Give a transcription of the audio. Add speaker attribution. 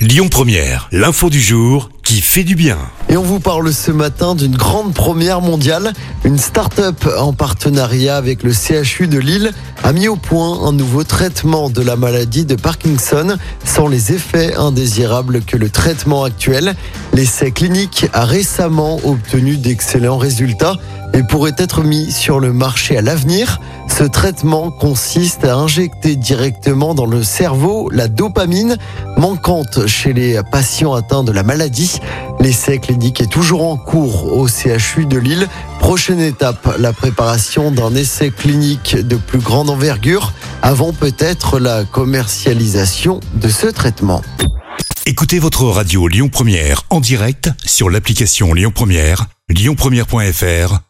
Speaker 1: Lyon Première, l'info du jour qui fait du bien.
Speaker 2: Et on vous parle ce matin d'une grande première mondiale. Une start-up en partenariat avec le CHU de Lille a mis au point un nouveau traitement de la maladie de Parkinson sans les effets indésirables que le traitement actuel. L'essai clinique a récemment obtenu d'excellents résultats et pourrait être mis sur le marché à l'avenir. Ce traitement consiste à injecter directement dans le cerveau la dopamine manquante chez les patients atteints de la maladie. L'essai clinique est toujours en cours au CHU de Lille. Prochaine étape, la préparation d'un essai clinique de plus grande envergure avant peut-être la commercialisation de ce traitement.
Speaker 1: Écoutez votre radio Lyon Première en direct sur l'application Lyon Première, lyonpremière.fr